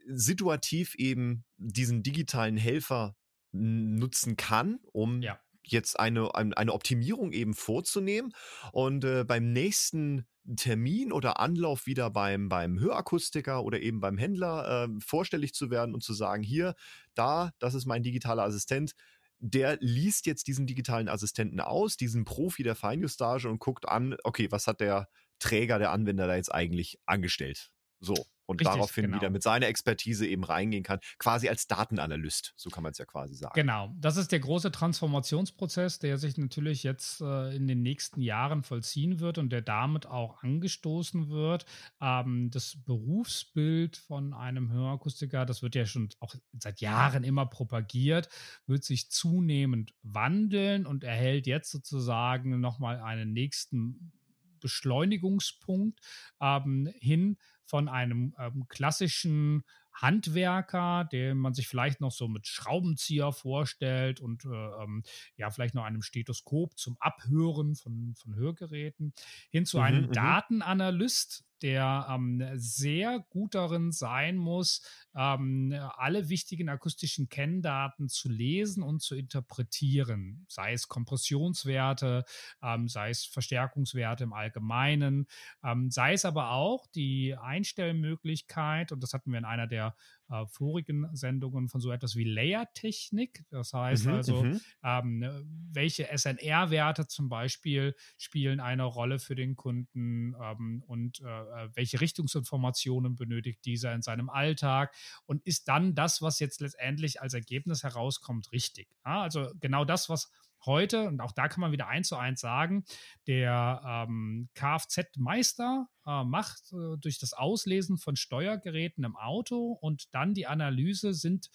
situativ eben diesen digitalen Helfer nutzen kann, um ja jetzt eine, eine Optimierung eben vorzunehmen und äh, beim nächsten Termin oder Anlauf wieder beim, beim Hörakustiker oder eben beim Händler äh, vorstellig zu werden und zu sagen, hier, da, das ist mein digitaler Assistent, der liest jetzt diesen digitalen Assistenten aus, diesen Profi der Feinjustage und guckt an, okay, was hat der Träger, der Anwender da jetzt eigentlich angestellt? So und Richtig, daraufhin genau. wieder mit seiner Expertise eben reingehen kann, quasi als Datenanalyst, so kann man es ja quasi sagen. Genau, das ist der große Transformationsprozess, der sich natürlich jetzt äh, in den nächsten Jahren vollziehen wird und der damit auch angestoßen wird. Ähm, das Berufsbild von einem Hörakustiker, das wird ja schon auch seit Jahren immer propagiert, wird sich zunehmend wandeln und erhält jetzt sozusagen nochmal einen nächsten Beschleunigungspunkt ähm, hin von einem ähm, klassischen Handwerker, den man sich vielleicht noch so mit Schraubenzieher vorstellt und äh, ähm, ja, vielleicht noch einem Stethoskop zum Abhören von, von Hörgeräten, hin zu mhm, einem mhm, Datenanalyst, der ähm, sehr gut darin sein muss, ähm, alle wichtigen akustischen Kenndaten zu lesen und zu interpretieren, sei es Kompressionswerte, ähm, sei es Verstärkungswerte im Allgemeinen, ähm, sei es aber auch die Einstellmöglichkeit, und das hatten wir in einer der äh, vorigen Sendungen von so etwas wie Layer-Technik. Das heißt mhm, also, mhm. ähm, welche SNR-Werte zum Beispiel spielen eine Rolle für den Kunden ähm, und äh, äh, welche Richtungsinformationen benötigt dieser in seinem Alltag und ist dann das, was jetzt letztendlich als Ergebnis herauskommt, richtig. Ja, also genau das, was heute, und auch da kann man wieder eins zu eins sagen, der ähm, Kfz-Meister äh, macht äh, durch das Auslesen von Steuergeräten im Auto und dann die Analyse sind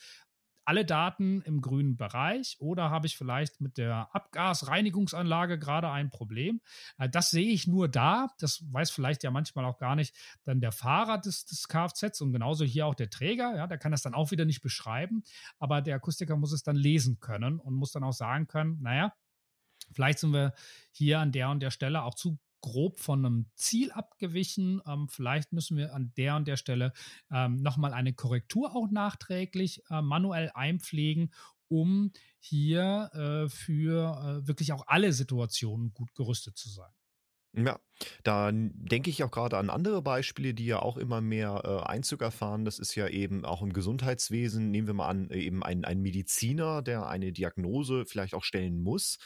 alle Daten im grünen Bereich oder habe ich vielleicht mit der Abgasreinigungsanlage gerade ein Problem? Äh, das sehe ich nur da. Das weiß vielleicht ja manchmal auch gar nicht dann der Fahrer des, des Kfz und genauso hier auch der Träger. Ja, der kann das dann auch wieder nicht beschreiben, aber der Akustiker muss es dann lesen können und muss dann auch sagen können, naja, Vielleicht sind wir hier an der und der Stelle auch zu grob von einem Ziel abgewichen. Ähm, vielleicht müssen wir an der und der Stelle ähm, nochmal eine Korrektur auch nachträglich äh, manuell einpflegen, um hier äh, für äh, wirklich auch alle Situationen gut gerüstet zu sein. Ja, da denke ich auch gerade an andere Beispiele, die ja auch immer mehr äh, Einzug erfahren. Das ist ja eben auch im Gesundheitswesen. Nehmen wir mal an, eben ein, ein Mediziner, der eine Diagnose vielleicht auch stellen muss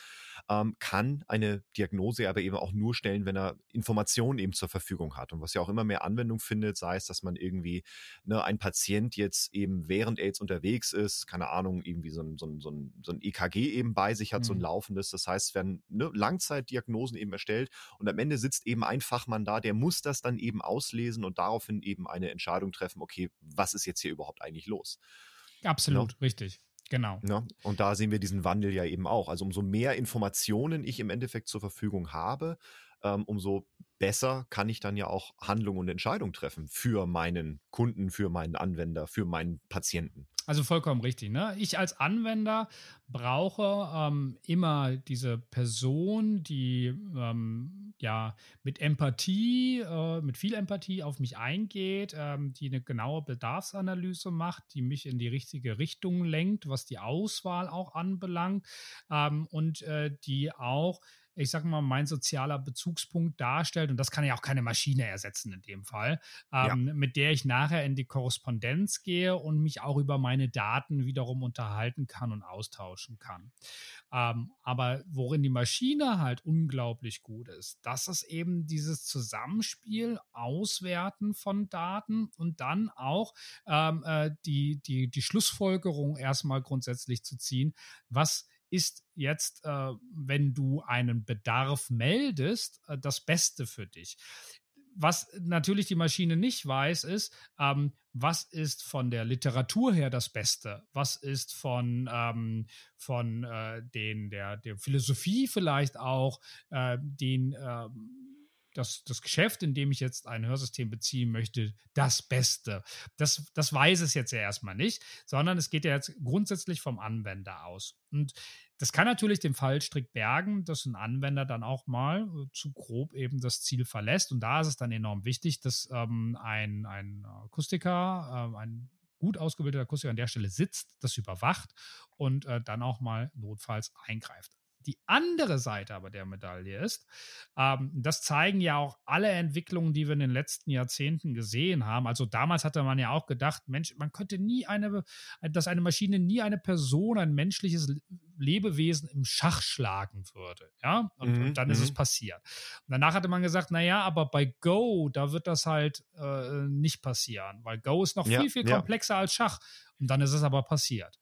ähm, kann eine Diagnose aber eben auch nur stellen, wenn er Informationen eben zur Verfügung hat. Und was ja auch immer mehr Anwendung findet, sei es, dass man irgendwie ne, ein Patient jetzt eben während er jetzt unterwegs ist, keine Ahnung, irgendwie so ein, so ein, so ein, so ein EKG eben bei sich hat, mhm. so ein mhm. laufendes. Das heißt, es werden ne, Langzeitdiagnosen eben erstellt und am Ende sitzt eben ein Fachmann da, der muss das dann eben auslesen und daraufhin eben eine Entscheidung treffen, okay, was ist jetzt hier überhaupt eigentlich los? Absolut, ja? richtig. Genau. Ja, ne? und da sehen wir diesen Wandel ja eben auch. Also umso mehr Informationen ich im Endeffekt zur Verfügung habe, ähm, umso besser kann ich dann ja auch Handlungen und Entscheidungen treffen für meinen Kunden, für meinen Anwender, für meinen Patienten. Also vollkommen richtig. Ne? Ich als Anwender brauche ähm, immer diese Person, die ähm, ja mit Empathie, äh, mit viel Empathie auf mich eingeht, ähm, die eine genaue Bedarfsanalyse macht, die mich in die richtige Richtung lenkt, was die Auswahl auch anbelangt ähm, und äh, die auch ich sag mal, mein sozialer Bezugspunkt darstellt, und das kann ja auch keine Maschine ersetzen in dem Fall, ähm, ja. mit der ich nachher in die Korrespondenz gehe und mich auch über meine Daten wiederum unterhalten kann und austauschen kann. Ähm, aber worin die Maschine halt unglaublich gut ist, das ist eben dieses Zusammenspiel, Auswerten von Daten und dann auch ähm, äh, die, die, die Schlussfolgerung erstmal grundsätzlich zu ziehen, was ist jetzt, äh, wenn du einen Bedarf meldest, äh, das Beste für dich. Was natürlich die Maschine nicht weiß, ist, ähm, was ist von der Literatur her das Beste? Was ist von, ähm, von äh, den, der, der Philosophie vielleicht auch, äh, den ähm, das, das Geschäft, in dem ich jetzt ein Hörsystem beziehen möchte, das Beste. Das, das weiß es jetzt ja erstmal nicht, sondern es geht ja jetzt grundsätzlich vom Anwender aus. Und das kann natürlich den Fallstrick bergen, dass ein Anwender dann auch mal äh, zu grob eben das Ziel verlässt. Und da ist es dann enorm wichtig, dass ähm, ein, ein Akustiker, äh, ein gut ausgebildeter Akustiker an der Stelle sitzt, das überwacht und äh, dann auch mal notfalls eingreift. Die andere Seite aber der Medaille ist, ähm, das zeigen ja auch alle Entwicklungen, die wir in den letzten Jahrzehnten gesehen haben. Also damals hatte man ja auch gedacht, Mensch, man könnte nie eine, dass eine Maschine nie eine Person, ein menschliches Lebewesen im Schach schlagen würde. Ja, und, mhm, und dann ist es mhm. passiert. Und danach hatte man gesagt, naja, aber bei Go, da wird das halt äh, nicht passieren, weil Go ist noch ja, viel, viel komplexer ja. als Schach. Und dann ist es aber passiert.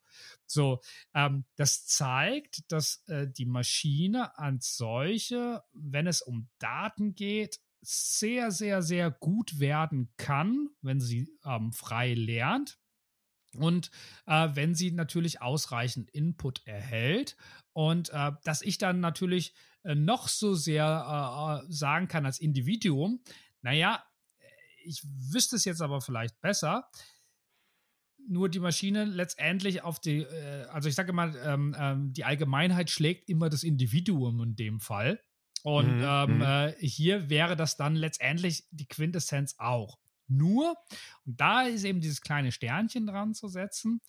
So, ähm, das zeigt, dass äh, die Maschine als solche, wenn es um Daten geht, sehr, sehr, sehr gut werden kann, wenn sie ähm, frei lernt. Und äh, wenn sie natürlich ausreichend Input erhält und äh, dass ich dann natürlich äh, noch so sehr äh, äh, sagen kann als Individuum, naja, ich wüsste es jetzt aber vielleicht besser, nur die Maschine letztendlich auf die, äh, also ich sage mal, ähm, ähm, die Allgemeinheit schlägt immer das Individuum in dem Fall. Und mhm, ähm, mhm. äh, hier wäre das dann letztendlich die Quintessenz auch. Nur, und da ist eben dieses kleine Sternchen dran zu setzen,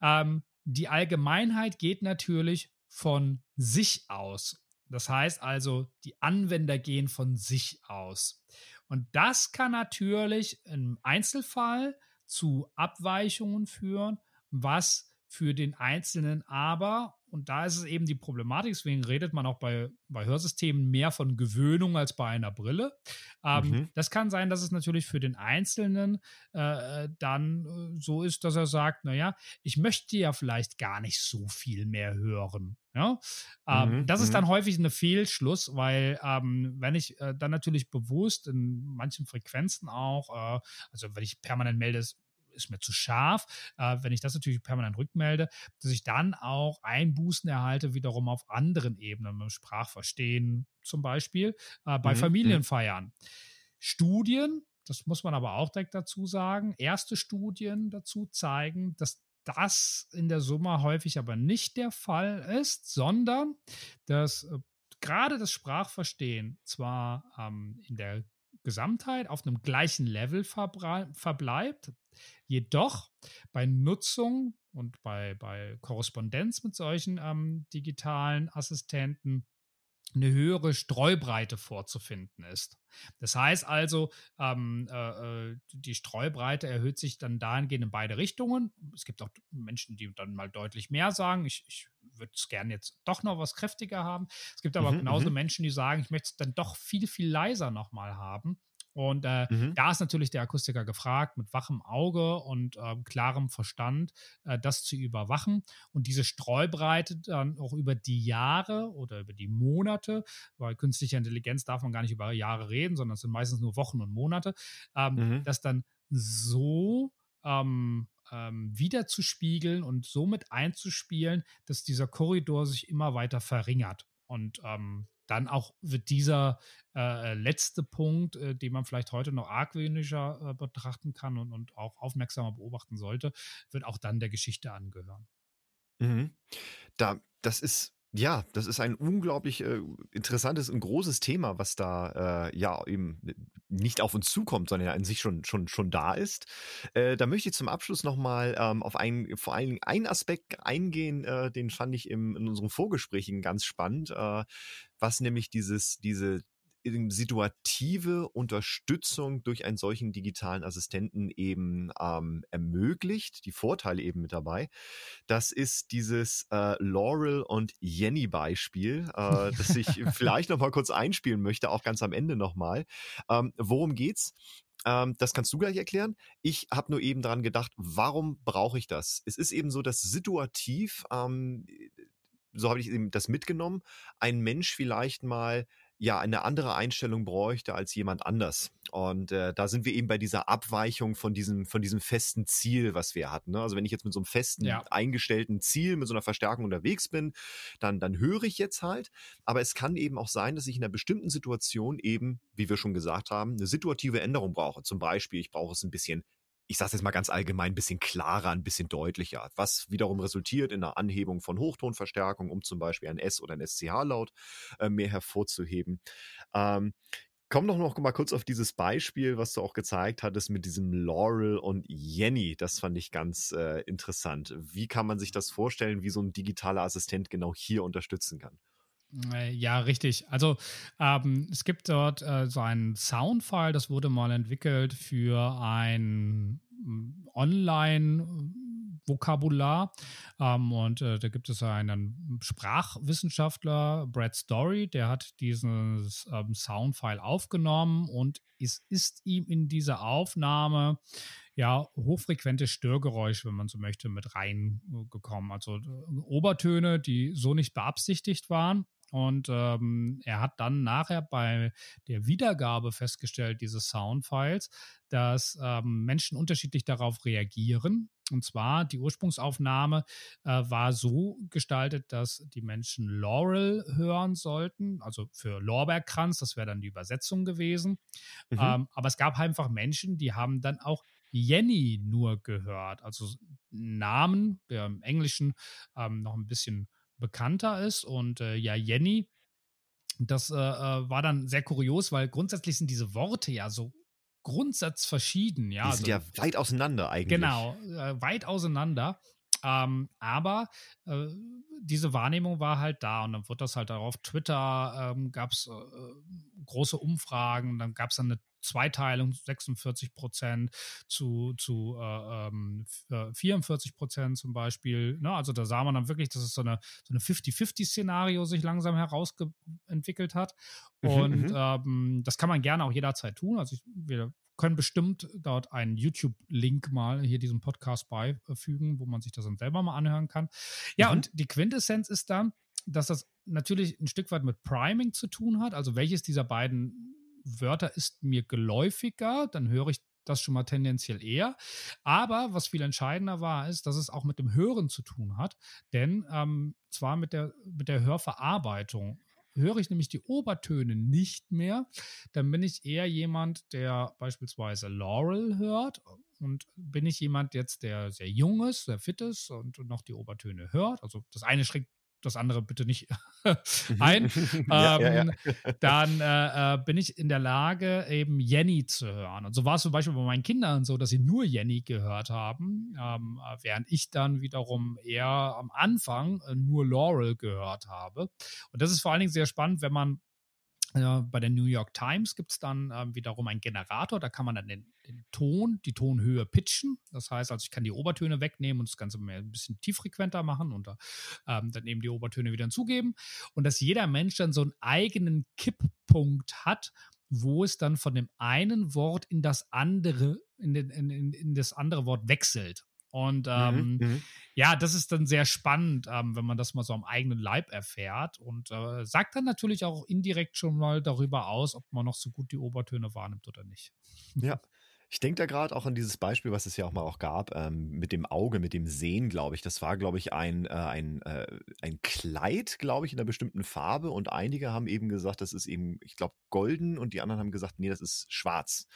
ähm, die Allgemeinheit geht natürlich von sich aus. Das heißt also, die Anwender gehen von sich aus. Und das kann natürlich im Einzelfall zu Abweichungen führen, was für den Einzelnen aber und da ist es eben die Problematik, deswegen redet man auch bei, bei Hörsystemen mehr von Gewöhnung als bei einer Brille. Ähm, mhm. Das kann sein, dass es natürlich für den Einzelnen äh, dann äh, so ist, dass er sagt, naja, ich möchte ja vielleicht gar nicht so viel mehr hören. Ja? Ähm, mhm. Das ist dann mhm. häufig ein Fehlschluss, weil ähm, wenn ich äh, dann natürlich bewusst in manchen Frequenzen auch, äh, also wenn ich permanent melde, ist mir zu scharf. Äh, wenn ich das natürlich permanent rückmelde, dass ich dann auch Einbußen erhalte, wiederum auf anderen Ebenen, beim Sprachverstehen zum Beispiel, äh, bei mhm. Familienfeiern. Studien, das muss man aber auch direkt dazu sagen, erste Studien dazu zeigen, dass das in der Summe häufig aber nicht der Fall ist, sondern dass äh, gerade das Sprachverstehen zwar ähm, in der Gesamtheit auf einem gleichen Level verbleibt, jedoch bei Nutzung und bei, bei Korrespondenz mit solchen ähm, digitalen Assistenten eine höhere Streubreite vorzufinden ist. Das heißt also, ähm, äh, äh, die Streubreite erhöht sich dann dahingehend in beide Richtungen. Es gibt auch Menschen, die dann mal deutlich mehr sagen. Ich, ich würde es gerne jetzt doch noch was kräftiger haben. Es gibt aber mhm, genauso mhm. Menschen, die sagen, ich möchte es dann doch viel, viel leiser nochmal haben. Und äh, mhm. da ist natürlich der Akustiker gefragt, mit wachem Auge und äh, klarem Verstand äh, das zu überwachen und diese Streubreite dann auch über die Jahre oder über die Monate, weil künstliche Intelligenz darf man gar nicht über Jahre reden, sondern es sind meistens nur Wochen und Monate, ähm, mhm. das dann so ähm, ähm, wiederzuspiegeln und somit einzuspielen, dass dieser Korridor sich immer weiter verringert. Und ähm, dann auch wird dieser äh, letzte Punkt, äh, den man vielleicht heute noch argwöhnischer äh, betrachten kann und, und auch aufmerksamer beobachten sollte, wird auch dann der Geschichte angehören. Mhm. Da, das ist ja, das ist ein unglaublich äh, interessantes und großes Thema, was da äh, ja eben nicht auf uns zukommt, sondern an sich schon schon schon da ist. Äh, da möchte ich zum Abschluss nochmal ähm, auf einen vor allen Dingen einen Aspekt eingehen, äh, den fand ich im, in unseren Vorgesprächen ganz spannend, äh, was nämlich dieses diese situative Unterstützung durch einen solchen digitalen Assistenten eben ähm, ermöglicht, die Vorteile eben mit dabei. Das ist dieses äh, Laurel und Jenny Beispiel, äh, das ich vielleicht noch mal kurz einspielen möchte, auch ganz am Ende noch mal. Ähm, worum geht's? Ähm, das kannst du gleich erklären. Ich habe nur eben dran gedacht, warum brauche ich das? Es ist eben so, dass situativ, ähm, so habe ich eben das mitgenommen, ein Mensch vielleicht mal ja eine andere Einstellung bräuchte als jemand anders. Und äh, da sind wir eben bei dieser Abweichung von diesem, von diesem festen Ziel, was wir hatten. Ne? Also wenn ich jetzt mit so einem festen, ja. eingestellten Ziel, mit so einer Verstärkung unterwegs bin, dann, dann höre ich jetzt halt. Aber es kann eben auch sein, dass ich in einer bestimmten Situation eben, wie wir schon gesagt haben, eine situative Änderung brauche. Zum Beispiel, ich brauche es ein bisschen ich sage jetzt mal ganz allgemein, ein bisschen klarer, ein bisschen deutlicher, was wiederum resultiert in einer Anhebung von Hochtonverstärkung, um zum Beispiel ein S oder ein SCH-Laut äh, mehr hervorzuheben. Ähm, komm doch noch mal kurz auf dieses Beispiel, was du auch gezeigt hattest mit diesem Laurel und Jenny. Das fand ich ganz äh, interessant. Wie kann man sich das vorstellen, wie so ein digitaler Assistent genau hier unterstützen kann? Äh, ja, richtig. Also ähm, es gibt dort äh, so einen Soundfile, das wurde mal entwickelt für ein mm, Online-Vokabular. Ähm, und äh, da gibt es einen Sprachwissenschaftler, Brad Story, der hat dieses ähm, Soundfile aufgenommen und es ist ihm in dieser Aufnahme ja, hochfrequente Störgeräusche, wenn man so möchte, mit reingekommen. Also äh, Obertöne, die so nicht beabsichtigt waren. Und ähm, er hat dann nachher bei der Wiedergabe festgestellt, dieses Soundfiles, dass ähm, Menschen unterschiedlich darauf reagieren. Und zwar die Ursprungsaufnahme äh, war so gestaltet, dass die Menschen Laurel hören sollten, also für Lorbeerkranz, das wäre dann die Übersetzung gewesen. Mhm. Ähm, aber es gab einfach Menschen, die haben dann auch Jenny nur gehört, also Namen, der im Englischen ähm, noch ein bisschen bekannter ist. Und äh, ja, Jenny Das äh, äh, war dann sehr kurios, weil grundsätzlich sind diese Worte ja so grundsatzverschieden. Ja, die sind also, ja weit auseinander eigentlich. Genau, äh, weit auseinander. Ähm, aber äh, diese Wahrnehmung war halt da und dann wird das halt darauf Twitter ähm, gab es äh, große Umfragen, dann gab es eine Zweiteilung 46 Prozent zu, zu äh, 44 ähm, Prozent zum Beispiel. Ne? Also da sah man dann wirklich, dass es so eine, so eine 50-50-Szenario sich langsam herausentwickelt hat. Mhm, und mhm, ähm, das kann man gerne auch jederzeit tun. Also ich, wir können bestimmt dort einen YouTube-Link mal hier diesem Podcast beifügen, wo man sich das dann selber mal anhören kann. Ja, mhm. und die Quintessenz ist dann, dass das natürlich ein Stück weit mit Priming zu tun hat. Also welches dieser beiden Wörter ist mir geläufiger, dann höre ich das schon mal tendenziell eher. Aber was viel entscheidender war, ist, dass es auch mit dem Hören zu tun hat. Denn ähm, zwar mit der, mit der Hörverarbeitung. Höre ich nämlich die Obertöne nicht mehr, dann bin ich eher jemand, der beispielsweise Laurel hört. Und bin ich jemand jetzt, der sehr jung ist, sehr fit ist und noch die Obertöne hört. Also das eine schränkt das andere bitte nicht mhm. ein, ja, ähm, ja, ja. dann äh, äh, bin ich in der Lage, eben Jenny zu hören. Und so war es zum Beispiel bei meinen Kindern so, dass sie nur Jenny gehört haben, ähm, äh, während ich dann wiederum eher am Anfang äh, nur Laurel gehört habe. Und das ist vor allen Dingen sehr spannend, wenn man bei der New York Times gibt es dann äh, wiederum einen Generator, da kann man dann den, den, Ton, die Tonhöhe pitchen. Das heißt, also ich kann die Obertöne wegnehmen und das Ganze mehr ein bisschen tieffrequenter machen und ähm, dann eben die Obertöne wieder hinzugeben. Und dass jeder Mensch dann so einen eigenen Kipppunkt hat, wo es dann von dem einen Wort in das andere, in, den, in, in das andere Wort wechselt. Und mhm, ähm, mhm, ja, das ist dann sehr spannend, ähm, wenn man das mal so am eigenen Leib erfährt und äh, sagt dann natürlich auch indirekt schon mal darüber aus, ob man noch so gut die Obertöne wahrnimmt oder nicht. Ja. Ich denke da gerade auch an dieses Beispiel, was es ja auch mal auch gab, ähm, mit dem Auge, mit dem Sehen, glaube ich. Das war, glaube ich, ein, äh, ein, äh, ein Kleid, glaube ich, in einer bestimmten Farbe. Und einige haben eben gesagt, das ist eben, ich glaube, golden und die anderen haben gesagt, nee, das ist schwarz.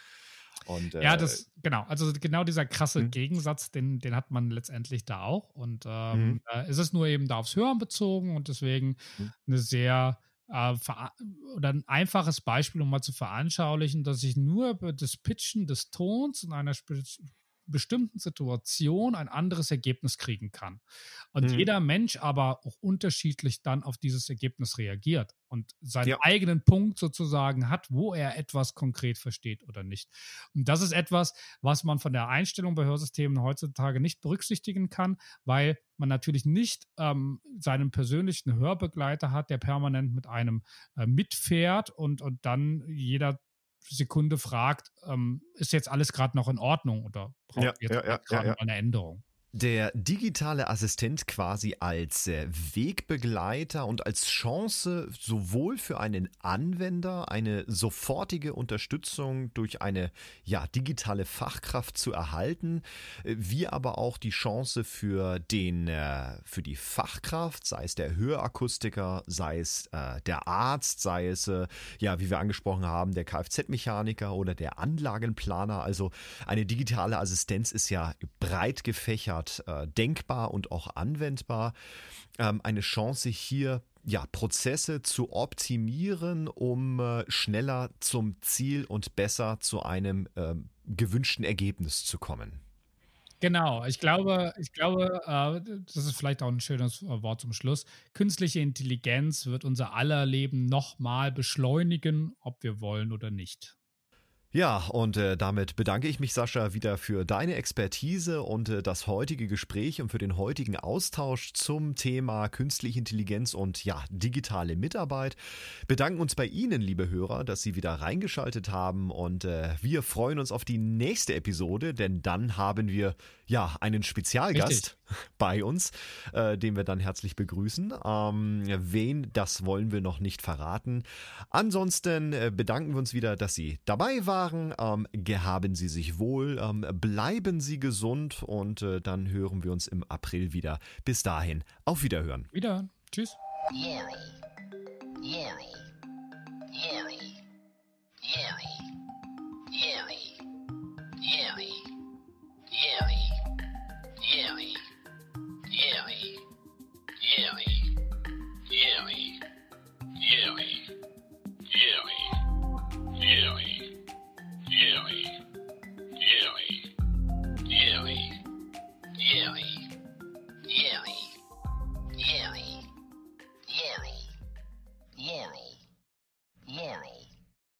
Und, äh, ja, das, genau. Also genau dieser krasse mhm. Gegensatz, den, den hat man letztendlich da auch. Und ähm, mhm. äh, es ist nur eben da aufs Hören bezogen und deswegen mhm. eine sehr äh, oder ein einfaches Beispiel, um mal zu veranschaulichen, dass ich nur das Pitchen des Tons in einer bestimmten Situation ein anderes Ergebnis kriegen kann. Und mhm. jeder Mensch aber auch unterschiedlich dann auf dieses Ergebnis reagiert und seinen ja. eigenen Punkt sozusagen hat, wo er etwas konkret versteht oder nicht. Und das ist etwas, was man von der Einstellung bei Hörsystemen heutzutage nicht berücksichtigen kann, weil man natürlich nicht ähm, seinen persönlichen Hörbegleiter hat, der permanent mit einem äh, mitfährt und, und dann jeder Sekunde fragt, ähm, ist jetzt alles gerade noch in Ordnung oder braucht ja, jetzt ja, ja, gerade ja, eine Änderung? Der digitale Assistent quasi als äh, Wegbegleiter und als Chance sowohl für einen Anwender eine sofortige Unterstützung durch eine ja, digitale Fachkraft zu erhalten, äh, wie aber auch die Chance für den äh, für die Fachkraft, sei es der Hörakustiker, sei es der Arzt, sei es ja, wie wir angesprochen haben, der Kfz-Mechaniker oder der Anlagenplaner. Also eine digitale Assistenz ist ja breit gefächert Art äh, denkbar und auch anwendbar. Ähm, eine Chance hier ja, Prozesse zu optimieren, um äh, schneller zum Ziel und besser zu einem äh, gewünschten Ergebnis zu kommen. Genau, ich glaube, ich glaube, äh, das ist vielleicht auch ein schönes äh, Wort zum Schluss. Künstliche Intelligenz wird unser aller Leben nochmal beschleunigen, ob wir wollen oder nicht. Ja, und äh, damit bedanke ich mich, Sascha, wieder für deine Expertise und äh, das heutige Gespräch und für den heutigen Austausch zum Thema künstliche Intelligenz und ja, digitale Mitarbeit. Bedanken uns bei Ihnen, liebe Hörer, dass Sie wieder reingeschaltet haben und äh, wir freuen uns auf die nächste Episode, denn dann haben wir ja einen Spezialgast Richtig. bei uns, äh, den wir dann herzlich begrüßen. Ähm, wen, das wollen wir noch nicht verraten. Ansonsten äh, bedanken wir uns wieder, dass Sie dabei waren Jahren. Ähm, gehaben Sie sich wohl, ähm, bleiben Sie gesund und äh, dann hören wir uns im April wieder. Bis dahin, auf Wiederhören. Wiederhören. Tschüss. Jerry. Jerry. Jerry. Jerry. Jerry. Jerry. Jerry. Jerry. Jerry. Jerry. Jerry. Jerry. Jerry. Yelly. Laurel.